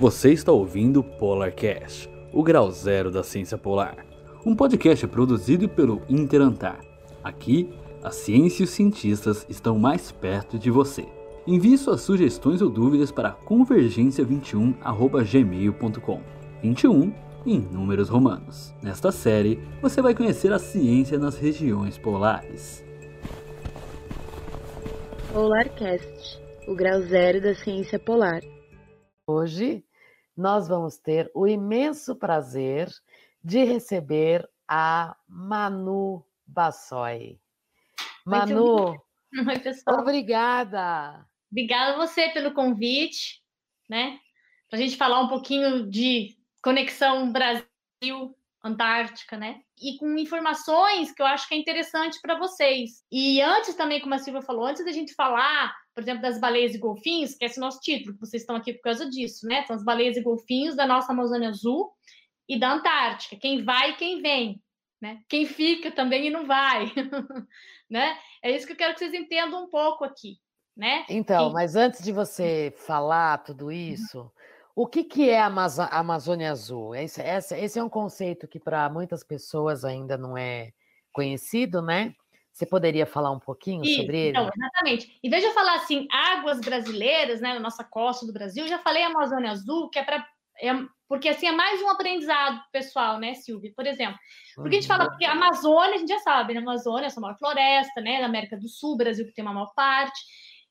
Você está ouvindo Polarcast, o grau zero da ciência polar. Um podcast produzido pelo Interantar. Aqui, a ciência e os cientistas estão mais perto de você. Envie suas sugestões ou dúvidas para convergência21@gmail.com. 21 em números romanos. Nesta série, você vai conhecer a ciência nas regiões polares. Polarcast, o grau zero da ciência polar. Hoje nós vamos ter o imenso prazer de receber a Manu Bassoi. Manu, Oi, pessoal. obrigada. Obrigada a você pelo convite, né? Para a gente falar um pouquinho de conexão Brasil-Antártica, né? E com informações que eu acho que é interessante para vocês. E antes também, como a Silvia falou, antes da gente falar, por exemplo, das baleias e golfinhos, que é esse nosso título, que vocês estão aqui por causa disso, né? São as baleias e golfinhos da nossa Amazônia Azul e da Antártica. Quem vai e quem vem, né? Quem fica também e não vai, né? É isso que eu quero que vocês entendam um pouco aqui, né? Então, E- mas antes de você falar tudo isso, o que, que é a Amazônia Azul? Esse, esse é um conceito que para muitas pessoas ainda não é conhecido, né? Você poderia falar um pouquinho sobre ele? então, exatamente. Em vez de eu falar assim, águas brasileiras, né, na nossa costa do Brasil, já falei Amazônia Azul, que é para. porque assim é mais um aprendizado pessoal, né, Silvia? Por exemplo, porque a gente Uhum. fala, porque a Amazônia, a gente já sabe, né? A Amazônia é a maior floresta, né? Da América do Sul, Brasil que tem uma maior parte.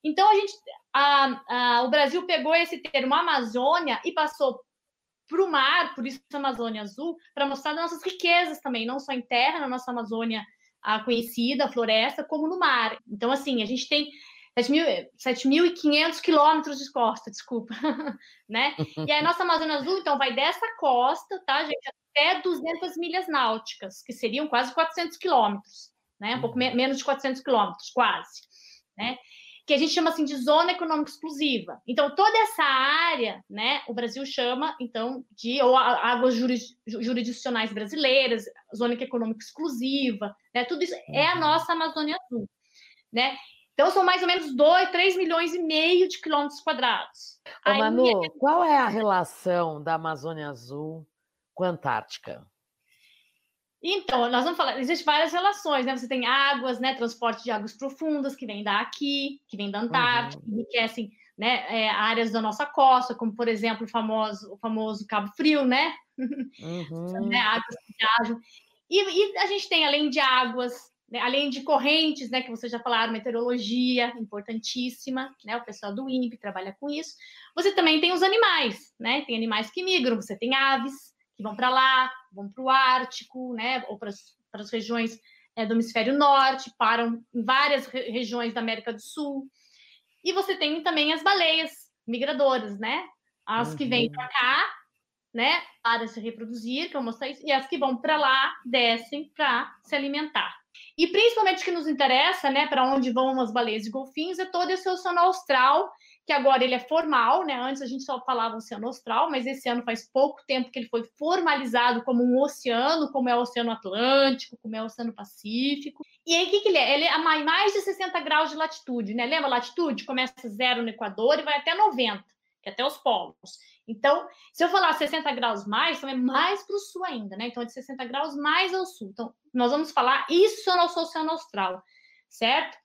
Então, a gente, a- a- o Brasil pegou esse termo Amazônia e passou para o mar, por isso Amazônia Azul, para mostrar as nossas riquezas também, não só em terra, na nossa Amazônia a conhecida, a floresta, como no mar. Então, assim, a gente tem 7.500 quilômetros de costa, desculpa, né? E a nossa Amazônia Azul, então, vai dessa costa, tá, gente, até 200 milhas náuticas, que seriam quase 400 quilômetros, né? Um pouco me- menos de 400 quilômetros, quase, né? Que a gente chama assim de zona econômica exclusiva. Então, toda essa área, né, o Brasil chama, então, de ou águas juris- ju- jurisdicionais brasileiras, zona econômica exclusiva, né? Tudo isso é a Uhum. nossa Amazônia Azul, né? Então, são mais ou menos 2, 3 milhões e meio de quilômetros quadrados. Ô, Manu, qual é a relação da Amazônia Azul com a Antártica? Então, nós vamos falar, existem várias relações, né? Você tem águas, né? Transporte de águas profundas que vem daqui, que vem da Antártica, que enriquecem né, é, áreas da nossa costa, como, por exemplo, o famoso, o famoso Cabo Frio, né? Uhum. né, águas que viajam. E, e a gente tem, além de águas, né, além de correntes, né, que vocês já falaram, meteorologia, importantíssima, né, o pessoal do INPE trabalha com isso. Você também tem os animais, né, tem animais que migram, você tem aves que vão para lá, vão para o Ártico, né, ou para as regiões é, do hemisfério norte, param em várias re- regiões da América do Sul. E você tem também as baleias migradoras, né, as que vêm Uhum. para cá, né, para se reproduzir, que eu isso, e as que vão para lá descem para se alimentar. E principalmente o que nos interessa, né, para onde vão as baleias e golfinhos, é todo esse oceano austral, que agora ele é formal, né? Antes a gente só falava oceano austral, mas esse ano faz pouco tempo que ele foi formalizado como um oceano, como é o Oceano Atlântico, como é o Oceano Pacífico. E aí, o que, que ele é? Ele é mais de 60 graus de latitude, né? Lembra latitude? Começa zero no Equador e vai até 90, que é até os polos. Então, se eu falar 60 graus mais, então é mais para o sul ainda, né? Então, é de 60 graus mais ao sul. Então, nós vamos falar isso é o nosso Oceano Austral, certo?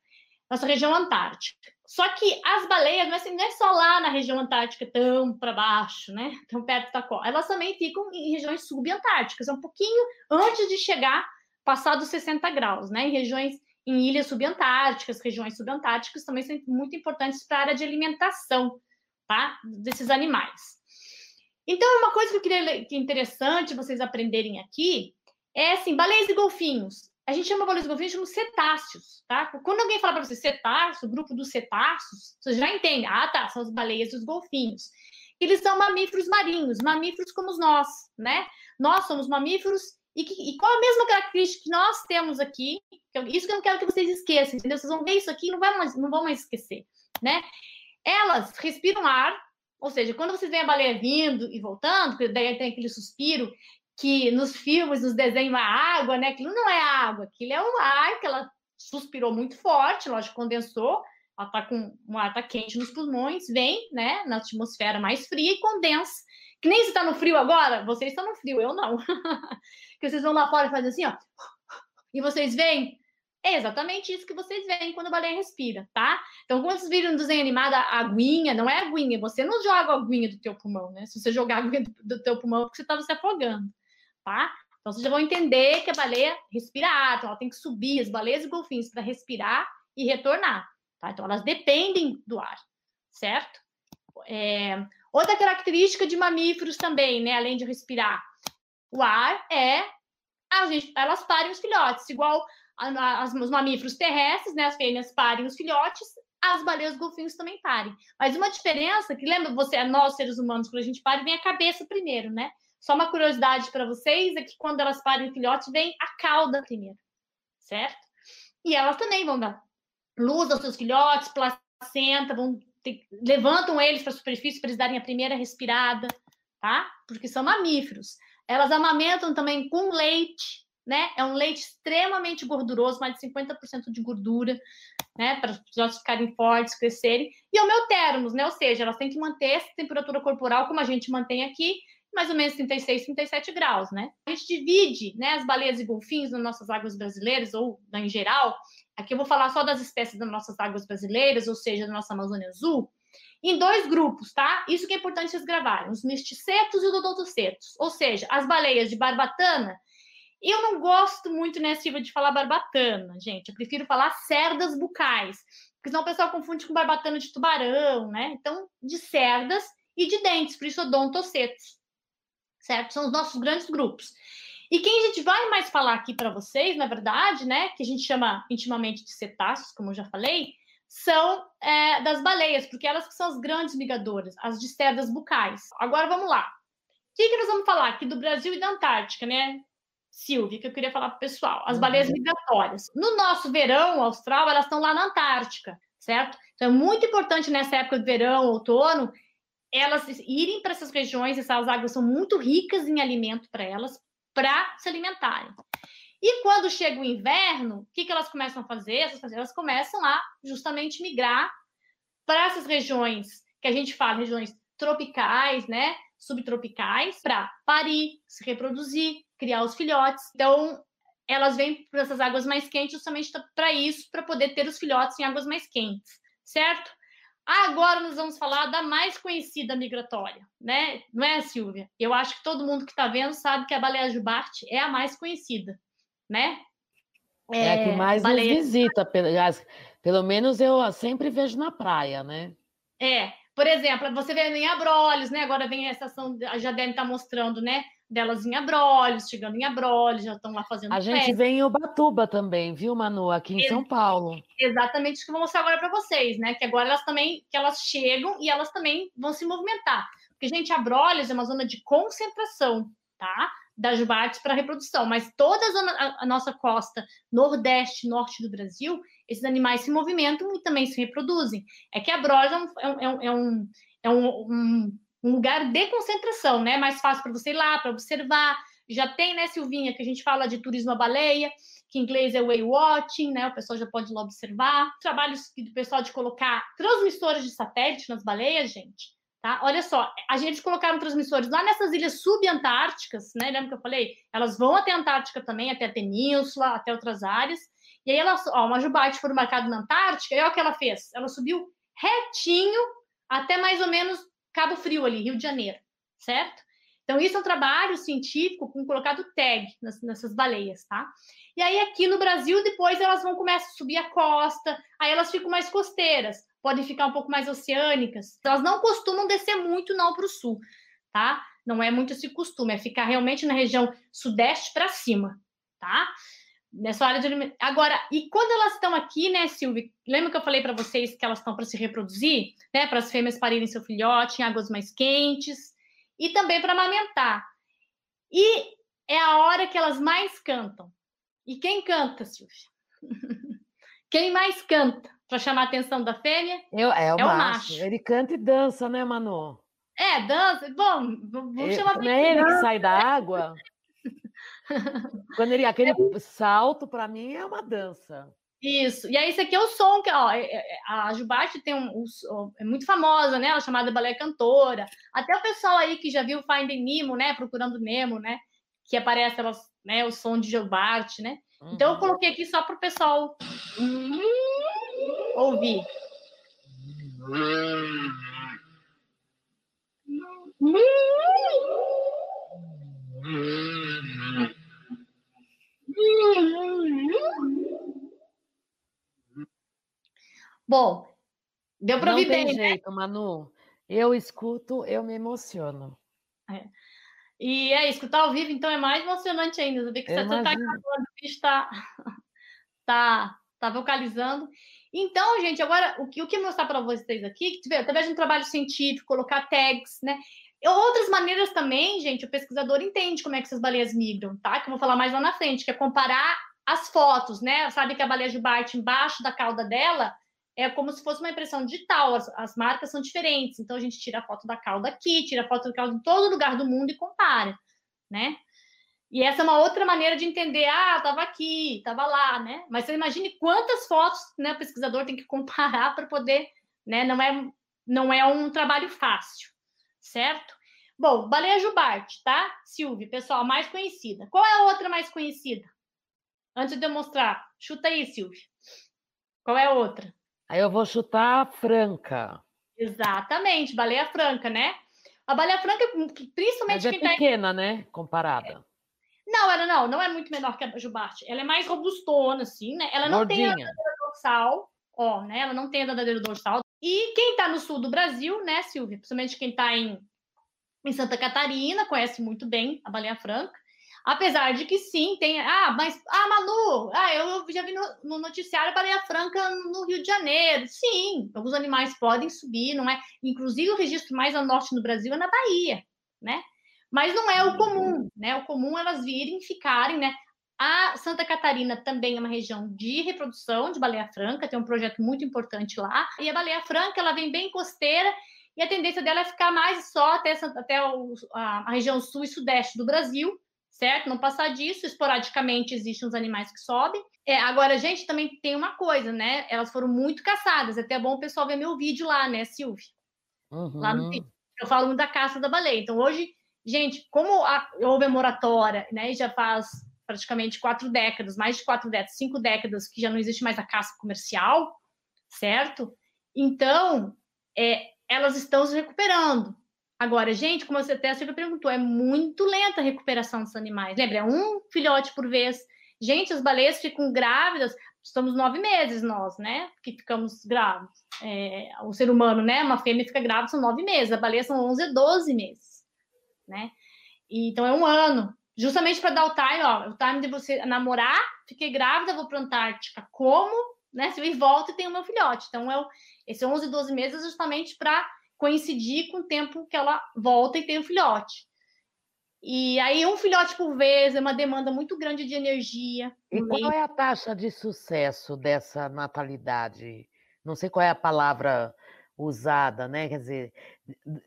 Nossa região Antártica. Só que as baleias não é, assim, não é só lá na região Antártica, tão para baixo, né? Tão perto da costa. Elas também ficam em regiões subantárticas, é um pouquinho antes de chegar, passar dos 60 graus, né? Em regiões, em ilhas subantárticas, regiões subantárticas também são muito importantes para a área de alimentação, tá? Desses animais. Então, uma coisa que eu queria que é interessante vocês aprenderem aqui é assim, baleias e golfinhos. A gente chama baleias e golfinhos de cetáceos, tá? Quando alguém fala para você cetáceo, grupo dos cetáceos, você já entende. Ah, tá, são as baleias e os golfinhos. Eles são mamíferos marinhos, mamíferos como nós, né? Nós somos mamíferos e, que, e qual a mesma característica que nós temos aqui? Isso que eu não quero que vocês esqueçam, entendeu? Vocês vão ver isso aqui e não, não vão mais esquecer, né? Elas respiram ar, ou seja, quando vocês veem a baleia vindo e voltando, daí tem aquele suspiro que nos filmes, nos desenhos, a água, né? Aquilo não é água, aquilo é o ar que ela suspirou muito forte, lógico, condensou, ela está com um ar tá quente nos pulmões, vem, né, na atmosfera mais fria e condensa. Que nem se está no frio agora, vocês estão no frio, eu não. que vocês vão lá fora e fazem assim, ó. E vocês veem é exatamente isso que vocês veem quando a baleia respira, tá? Então, quando vocês viram no desenho animado a aguinha, não é aguinha, você não joga a aguinha do teu pulmão, né? Se você jogar a aguinha do, do teu pulmão, é porque você estava se afogando, tá? Então, vocês já vão entender que a baleia respira ar, então ela tem que subir, as baleias e golfinhos, para respirar e retornar, tá? Então, elas dependem do ar, certo? É... Outra característica de mamíferos também, né? Além de respirar, o ar é a gente, elas parem os filhotes, igual as, os mamíferos terrestres, né, as fêmeas parem os filhotes, as baleias golfinhos também parem. Mas uma diferença, que lembra você, nós seres humanos, quando a gente para, vem a cabeça primeiro, né? Só uma curiosidade para vocês é que quando elas parem o filhote, vem a cauda primeiro, certo? E elas também vão dar luz aos seus filhotes, placenta, vão ter, levantam eles para a superfície para eles darem a primeira respirada, tá? Porque são mamíferos. Elas amamentam também com leite, né? É um leite extremamente gorduroso, mais de 50% de gordura, né? Para os filhotes ficarem fortes, crescerem. E homeotermos, né? Ou seja, elas têm que manter essa temperatura corporal como a gente mantém aqui, mais ou menos 36, 37 graus, né? A gente divide, né, as baleias e golfinhos nas nossas águas brasileiras ou em geral. Aqui eu vou falar só das espécies das nossas águas brasileiras, ou seja, da nossa Amazônia Azul, em dois grupos, tá? Isso que é importante vocês gravarem, os misticetos e os odontocetos. Ou seja, as baleias de barbatana eu não gosto muito, né, Silvia, de falar barbatana, gente. Eu prefiro falar cerdas bucais, porque senão o pessoal confunde com barbatana de tubarão, né? Então, de cerdas e de dentes, por isso odontocetos, certo? São os nossos grandes grupos. E quem a gente vai mais falar aqui para vocês, na verdade, né, que a gente chama intimamente de cetáceos, como eu já falei, são é, das baleias, porque elas que são as grandes migradoras, as de cerdas bucais. Agora vamos lá. O que, que nós vamos falar aqui do Brasil e da Antártica, né? Silvia, que eu queria falar para o pessoal. As baleias uhum. migratórias. No nosso verão austral, elas estão lá na Antártica, certo? Então, é muito importante nessa época de verão, outono, elas irem para essas regiões, essas águas são muito ricas em alimento para elas, para se alimentarem. E quando chega o inverno, o que, que elas começam a fazer? Elas começam a justamente migrar para essas regiões que a gente fala, regiões tropicais, né? Subtropicais, para parir, se reproduzir, criar os filhotes. Então, elas vêm para essas águas mais quentes justamente para isso, para poder ter os filhotes em águas mais quentes, certo? Agora nós vamos falar da mais conhecida migratória, né? Não é, Silvia? Eu acho que todo mundo que está vendo sabe que a baleia jubarte é a mais conhecida, né? É, é a que mais baleia... nos visita, pelo menos eu sempre vejo na praia, né? É, por exemplo, você vê em Abrolhos, né? Agora vem a estação, já deve estar mostrando, né? delas em Abrolhos, chegando em Abrolhos, já estão lá fazendo A gente vem em Ubatuba também, viu, Manu, aqui em Ex São Paulo. Exatamente o que eu vou mostrar agora para vocês, né? Que agora elas também, que elas chegam e elas também vão se movimentar. Porque, gente, Abrolhos é uma zona de concentração, tá? Das jubates para reprodução, mas toda a, a, a nossa costa nordeste, norte do Brasil, esses animais se movimentam e também se reproduzem. É que Abrolhos é um, é um, é é um, um um lugar de concentração, né? Mais fácil para você ir lá, para observar. Já tem, né, Silvinha, que a gente fala de turismo à baleia, que em inglês é whale watching, né? O pessoal já pode ir lá observar. Trabalhos do pessoal de colocar transmissores de satélite nas baleias, gente. Tá? Olha só, a gente colocaram transmissores lá nessas ilhas subantárticas, né? Lembra que eu falei? Elas vão até a Antártica também, até a Península, até outras áreas. E aí elas, ó, uma foi marcada na Antártica, e olha o que ela fez. Ela subiu retinho até mais ou menos Cabo Frio ali, Rio de Janeiro, certo? Então, isso é um trabalho científico com colocado tag nessas baleias, tá? E aí, aqui no Brasil, depois elas vão começar a subir a costa, aí elas ficam mais costeiras, podem ficar um pouco mais oceânicas. Elas não costumam descer muito, não, para o sul, tá? Não é muito esse costume, é ficar realmente na região sudeste para cima, tá? nessa área de. Agora, e quando elas estão aqui, né, Silvia? Lembra que eu falei para vocês que elas estão para se reproduzir, né? Para as fêmeas parirem seu filhote em águas mais quentes e também para amamentar. E é a hora que elas mais cantam. E quem canta, Silvia? quem mais canta para chamar a atenção da fêmea? Eu, é, o, é macho. o macho. Ele canta e dança, né, Manu? É, dança. Bom, vamos chamar. Não é ele que sai da água? Quando ele aquele salto para mim é uma dança. Isso. E aí, esse aqui é o som que, ó, é, é, a Jubarte tem um, um, é muito famosa, né? Ela é chamada baleia cantora. Até o pessoal aí que já viu Finding Nemo, né? Procurando Nemo, né? Que aparece elas, né? O som de Jubarte, né? Uhum. Então eu uhum. coloquei aqui só para o pessoal ouvir. Bom, deu para ouvir bem, né? jeito, Manu. Eu escuto, eu me emociono. É. E é, escutar ao vivo, então, é mais emocionante ainda. Saber que você está gravando, está tá, tá vocalizando. Então, gente, agora, o que, que mostrar para vocês aqui, que, através de um trabalho científico, colocar tags, né? Outras maneiras também, gente, o pesquisador entende como é que essas baleias migram, tá? Que eu vou falar mais lá na frente, que é comparar as fotos, né? Sabe que a baleia jubarte embaixo da cauda dela é como se fosse uma impressão digital, as, as marcas são diferentes. Então a gente tira a foto da cauda aqui, tira a foto da cauda em todo lugar do mundo e compara, né? E essa é uma outra maneira de entender, ah, estava aqui, estava lá, né? Mas você imagine quantas fotos né, o pesquisador tem que comparar para poder, né? Não é, não é um trabalho fácil, certo? Bom, baleia jubarte, tá? Silvia, pessoal, mais conhecida. Qual é a outra mais conhecida? Antes de eu mostrar, chuta aí, Silvia. Qual é a outra? Aí eu vou chutar a franca. Exatamente, baleia franca, né? A baleia franca, principalmente Mas é tá pequena, tá... né? Comparada. Não, ela não, não é muito menor que a jubarte. Ela é mais robustona, assim, né? Ela não Gordinha. tem a dadeira dorsal, ó, né? Ela não tem a dadeira dorsal. E quem tá no sul do Brasil, né, Silvia? Principalmente quem tá em, em Santa Catarina, conhece muito bem a baleia franca. Apesar de que sim, tem. Ah, mas. Ah, Manu, ah, eu já vi no, no noticiário Baleia Franca no Rio de Janeiro. Sim, alguns animais podem subir, não é? Inclusive, o registro mais a norte no Brasil é na Bahia, né? Mas não é o comum, né? O comum é elas virem, ficarem, né? A Santa Catarina também é uma região de reprodução de baleia franca, tem um projeto muito importante lá. E a baleia franca, ela vem bem costeira e a tendência dela é ficar mais só até, até a, região sul e sudeste do Brasil, certo? Não passar disso, esporadicamente existem os animais que sobem. É, agora, gente, também tem uma coisa, né? Elas foram muito caçadas. É até bom o pessoal ver meu vídeo lá, né, Silvia? Uhum. Lá no vídeo. Eu falo muito da caça da baleia. Então, hoje, gente, como a, houve a moratória, né? Já faz praticamente quatro décadas, mais de quatro décadas, cinco décadas, que já não existe mais a caça comercial, certo? Então, é, elas estão se recuperando. Agora, gente, como você até sempre perguntou, é muito lenta a recuperação dos animais. Lembra, é um filhote por vez. Gente, as baleias ficam grávidas, estamos nove meses nós, né? Que ficamos grávidos. É, o ser humano, né? Uma fêmea fica grávida, são nove meses. A baleia são 11, 12 meses, né? E, então, é um ano. Justamente para dar o time, ó, o time de você namorar, fiquei grávida, vou para a Antártica, como, né? Se eu volto e tenho meu filhote. Então, é, esse 11, 12 meses justamente para coincidir com o tempo que ela volta e tem o filhote. E aí, um filhote por vez é uma demanda muito grande de energia. E qual é a taxa de sucesso dessa natalidade? Não sei qual é a palavra usada, né? Quer dizer,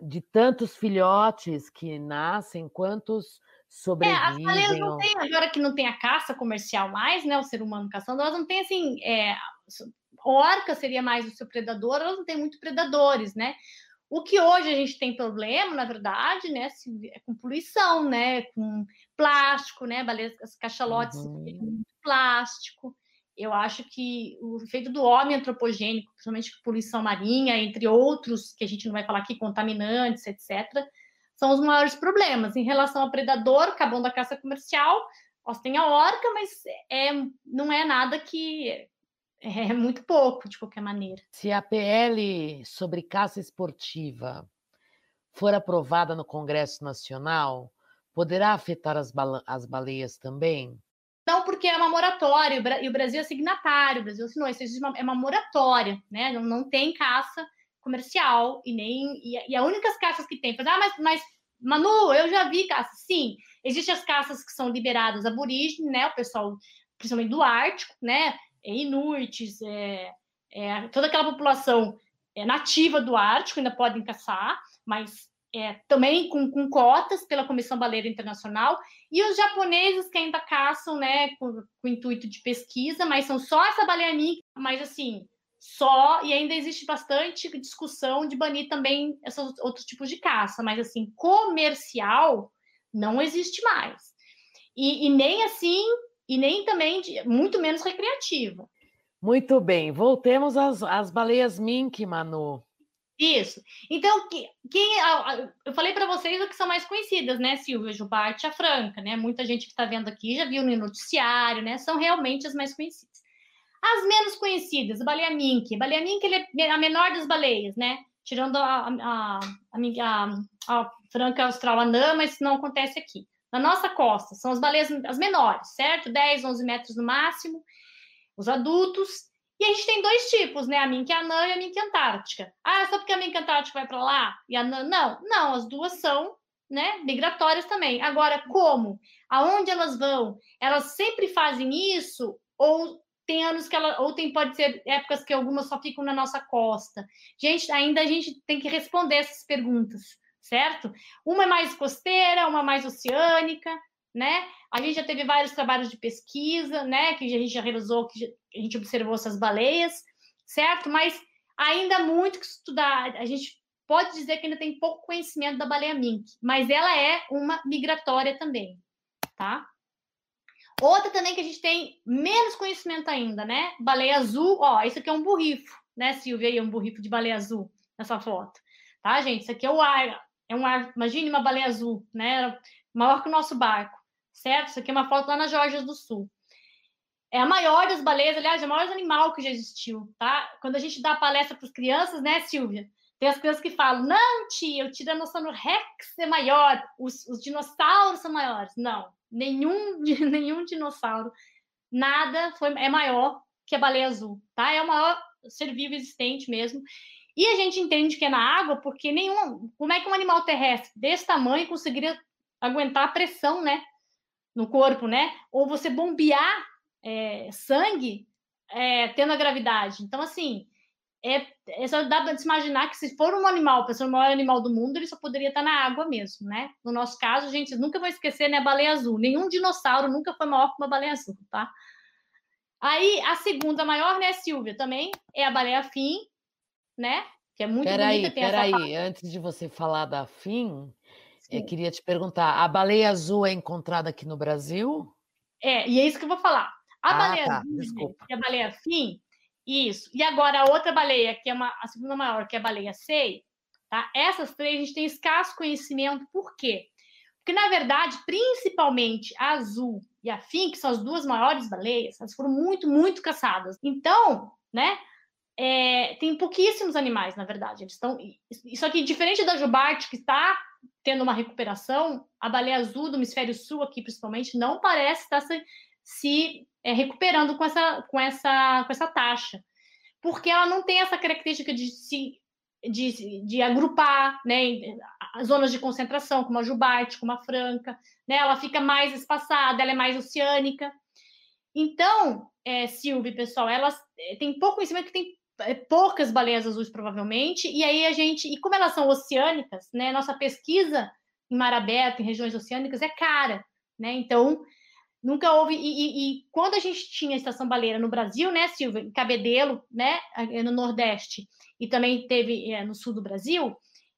de tantos filhotes que nascem, quantos sobrevivem? É, as baleias não têm, agora que não tem a caça comercial mais, né? O ser humano caçando, elas não têm assim. É, orca seria mais o seu predador, elas não têm muito predadores, né? O que hoje a gente tem problema, na verdade, né, é com poluição, né, com plástico, né, baleias, cachalotes uhum. plástico. Eu acho que o efeito do homem antropogênico, principalmente poluição marinha, entre outros, que a gente não vai falar aqui, contaminantes, etc., são os maiores problemas. Em relação ao predador, acabando da caça comercial, nós tem a orca, mas é, não é nada que é muito pouco, de qualquer maneira. Se a PL sobre caça esportiva for aprovada no Congresso Nacional, poderá afetar as, as baleias também? Não, porque é uma moratória, e o Brasil é signatário, o Brasil assinou, isso é uma moratória, né? Não, não tem caça comercial e nem. E, e as únicas caças que tem, ah, mas, mas Manu, eu já vi caça. Sim, existem as caças que são liberadas aborígenes, né? O pessoal, principalmente do Ártico, né? é, inuites, é, é, toda aquela população é, nativa do Ártico ainda podem caçar, mas é, também com, com, cotas pela Comissão Baleira Internacional, e os japoneses que ainda caçam, né, com, com intuito de pesquisa, mas são só essa baleia mink, mas assim, só, e ainda existe bastante discussão de banir também esses outros tipos de caça, mas assim, comercial não existe mais. E, e nem assim, e nem também, de, muito menos recreativa. Muito bem, voltemos às, às baleias mink, Manu. Isso. Então, quem, eu falei para vocês o que são mais conhecidas, né? Silvia Jubarte e a Franca, né? Muita gente que está vendo aqui já viu no noticiário, né? São realmente as mais conhecidas. As menos conhecidas, baleia mink. Baleia mink é a menor das baleias, né? Tirando a, a, a, a Franca austral anã, mas isso não acontece aqui. Na nossa costa, são as baleias as menores, certo? 10, 11 metros no máximo. Os adultos e a gente tem dois tipos, né? A mink anã e a mink antártica. Ah, só porque a mink antártica vai para lá e a anã não? Não, as duas são, né, migratórias também. Agora, como? Aonde elas vão? Elas sempre fazem isso ou tem anos que ela ou tem pode ser épocas que algumas só ficam na nossa costa. Gente, ainda a gente tem que responder essas perguntas, certo? Uma é mais costeira, uma mais oceânica, né? A gente já teve vários trabalhos de pesquisa, né? Que a gente já realizou, que a gente observou essas baleias, certo? Mas ainda muito que estudar. A gente pode dizer que ainda tem pouco conhecimento da baleia mink, mas ela é uma migratória também, tá? Outra também que a gente tem menos conhecimento ainda, né? Baleia azul, ó, isso aqui é um burrifo, né, Silvia? Aí, um burrifo de baleia azul nessa foto, tá, gente? Isso aqui é o ar, é um ar, imagine uma baleia azul, né? Maior que o nosso barco certo? Isso aqui é uma foto lá na Geórgia do Sul. É a maior das baleias, aliás, é o maior animal que já existiu, tá? Quando a gente dá palestra para as crianças, né, Silvia? Tem as crianças que falam, não, tia, o Tiranossauro Rex é maior, os, os dinossauros são maiores. Não, nenhum, nenhum dinossauro, nada foi, é maior que a baleia azul, tá? É o maior ser vivo existente mesmo. E a gente entende que é na água porque nenhum. Como é que um animal terrestre desse tamanho conseguiria aguentar a pressão, né? No corpo, né? Ou você bombear é, sangue é, tendo a gravidade. Então, assim, é, é só dá para se imaginar que se for um animal, para ser o maior animal do mundo, ele só poderia estar na água mesmo, né? No nosso caso, a gente nunca vai esquecer, né? A baleia azul. Nenhum dinossauro nunca foi maior que uma baleia azul, tá? Aí, a segunda maior, né, Silvia, também é a baleia fim, né? Que é muito peraí, bonita. Peraí, antes de você falar da fim, eu queria te perguntar, a baleia azul é encontrada aqui no Brasil? É, e é isso que eu vou falar. A ah, baleia tá, desculpa. que é a baleia fim, isso. E agora a outra baleia, que é uma, a segunda maior, que é a baleia sei, tá? Essas três a gente tem escasso conhecimento, por quê? Porque, na verdade, principalmente a azul e a fim, que são as duas maiores baleias, elas foram muito, muito caçadas. Então, né, é, tem pouquíssimos animais, na verdade. Eles estão. Isso aqui, diferente da jubarte, que está tendo uma recuperação, a baleia azul do hemisfério sul, aqui principalmente, não parece estar se, se é, recuperando com essa, com, essa, com essa taxa. Porque ela não tem essa característica de se de, de agrupar né, as zonas de concentração, como a jubarte, como a franca, né, ela fica mais espaçada, ela é mais oceânica. Então, é, Silvia, pessoal, elas é, têm pouco conhecimento que tem poucas baleias azuis, provavelmente, e aí a gente, e como elas são oceânicas, né, nossa pesquisa em mar aberto, em regiões oceânicas, é cara, né, então nunca houve, e, e, e quando a gente tinha a estação baleira no Brasil, né, Silvia, em Cabedelo, né, no Nordeste, e também teve é, no Sul do Brasil,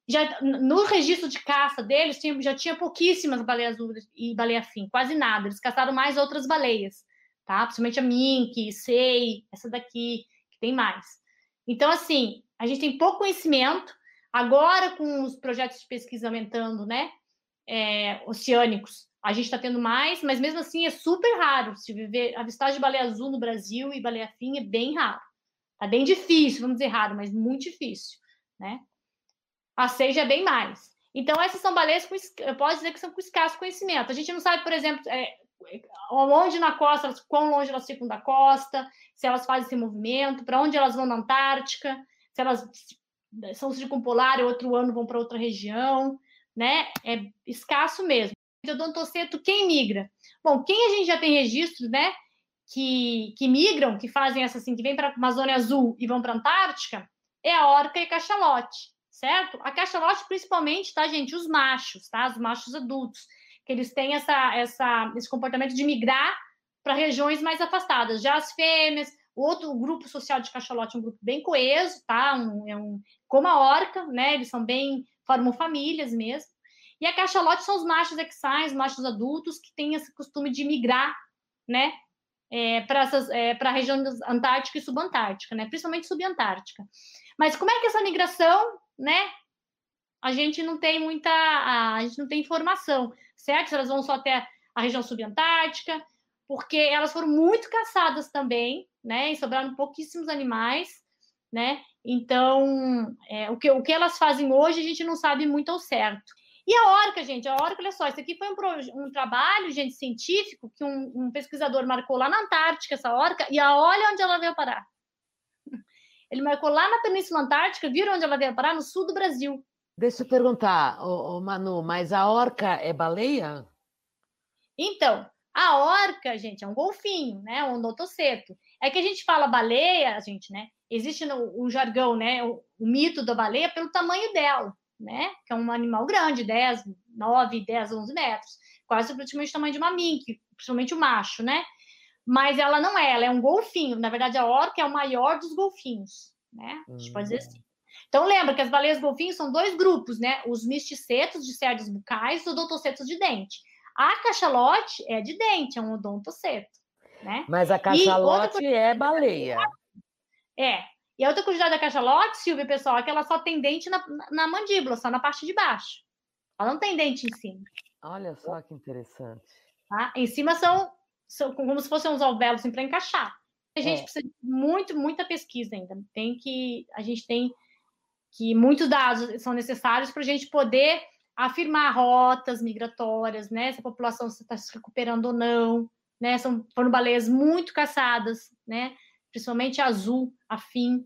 já no registro de caça deles tinha, já tinha pouquíssimas baleias azuis e baleia fim, quase nada, eles caçaram mais outras baleias, tá, principalmente a mink, sei, essa daqui, que tem mais. Então, assim, a gente tem pouco conhecimento. Agora, com os projetos de pesquisa aumentando, né? É, oceânicos, a gente está tendo mais, mas mesmo assim é super raro se viver avistagem de baleia azul no Brasil e baleia fim é bem raro. Tá bem difícil, vamos dizer raro, mas muito difícil, né? A seja é bem mais. Então, essas são baleias com, eu posso dizer que são com escasso conhecimento. A gente não sabe, por exemplo, é, onde na costa, quão longe elas ficam da costa, se elas fazem esse movimento, para onde elas vão na Antártica, se elas são circumpolar e outro ano vão para outra região, né? É escasso mesmo. Odontoceto, quem migra? Bom, quem a gente já tem registro, né? Que, que migram, que fazem essa assim, que vem para a Amazônia Azul e vão para a Antártica, é a orca e a cachalote, certo? A cachalote, principalmente, tá, gente? Os machos, tá? Os machos adultos, que eles têm essa, essa, esse comportamento de migrar para regiões mais afastadas. Já as fêmeas, outro grupo social de cachalote é um grupo bem coeso, tá? Um, é um, como a orca, né? Eles são bem, formam famílias mesmo. E a cachalote são os machos equais, machos adultos, que têm esse costume de migrar, né? É, para é, a região antártica e subantártica, né? Principalmente subantártica. Mas como é que essa migração, né? A gente não tem muita, a gente não tem informação, certo? Elas vão só até a região subantártica, porque elas foram muito caçadas também, né? E sobraram pouquíssimos animais, né? Então, é, o, que, o que elas fazem hoje a gente não sabe muito ao certo. E a orca, gente, a orca, olha só, isso aqui foi um, um trabalho, gente, científico, que um, um, pesquisador marcou lá na Antártica, essa orca, e a olha onde ela veio parar. Ele marcou lá na Península Antártica, viram onde ela veio parar? No sul do Brasil. Deixa eu perguntar, ô, ô Manu, mas a orca é baleia? Então, a orca, gente, é um golfinho, né? Um dotoceto. É que a gente fala baleia, gente, né? Existe no, o jargão, né? O, o, mito da baleia pelo tamanho dela, né? Que é um animal grande, 10, 9, 10, 11 metros. Quase praticamente o tamanho de uma mink, principalmente o macho, né? Mas ela não é, ela é um golfinho. Na verdade, a orca é o maior dos golfinhos, né? A gente pode dizer assim. Então, lembra que as baleias golfinhos são dois grupos, né? Os misticetos de cerdas bucais e os odotocetos de dente. A cachalote é de dente, é um odontoceto. Né? Mas a cachalote é baleia. É. E a outra curiosidade da cachalote, Silvia, pessoal, é que ela só tem dente na, na mandíbula, só na parte de baixo. Ela não tem dente em cima. Olha só que interessante. Tá? Em cima são, são como se fossem uns alvéolos assim, para encaixar. A gente é. precisa de muito, muita pesquisa ainda. Tem que, a gente tem que muitos dados são necessários para a gente poder afirmar rotas migratórias, né? Se a população está se recuperando ou não, né? São, foram baleias muito caçadas, né? Principalmente a azul, a fim,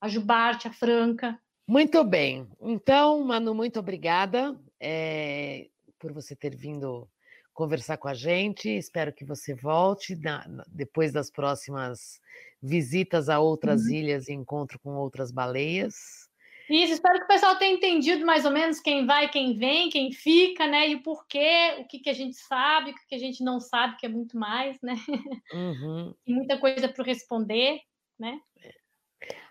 a jubarte, a franca. Muito bem. Então, Manu, muito obrigada é, por você ter vindo conversar com a gente. Espero que você volte na, depois das próximas visitas a outras uhum. ilhas e encontro com outras baleias. Isso, espero que o pessoal tenha entendido mais ou menos quem vai, quem vem, quem fica, né? E o porquê, o que, que a gente sabe, o que, que a gente não sabe, que é muito mais, né? Uhum. E muita coisa para responder, né?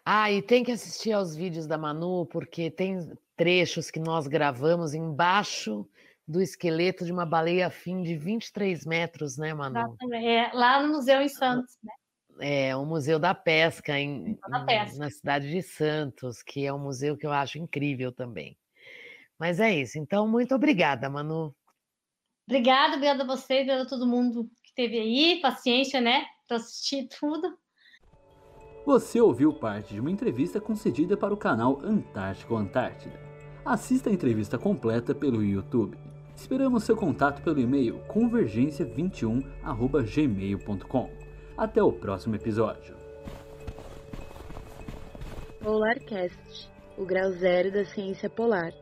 Ah, e tem que assistir aos vídeos da Manu, porque tem trechos que nós gravamos embaixo do esqueleto de uma baleia fim de 23 metros, né, Manu? É, lá no Museu em Santos, né? É, o Museu da Pesca, em, da Pesca. na cidade de Santos, que é um museu que eu acho incrível também. Mas é isso. Então, muito obrigada, Manu. Obrigada, obrigada a você, obrigada a todo mundo que esteve aí, paciência, né, para assistir tudo. Você ouviu parte de uma entrevista concedida para o canal Antártico Antártida. Assista a entrevista completa pelo YouTube. Esperamos seu contato pelo e-mail convergência21@gmail.com. Até o próximo episódio. Polarcast, o grau zero da ciência polar.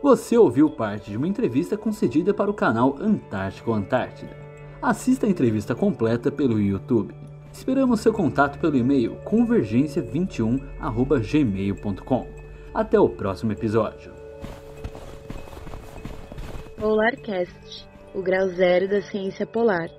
Você ouviu parte de uma entrevista concedida para o canal Antártico Antártida. Assista a entrevista completa pelo YouTube. Esperamos seu contato pelo e-mail convergência21@gmail.com. Até o próximo episódio. Polarcast, o grau zero da ciência polar.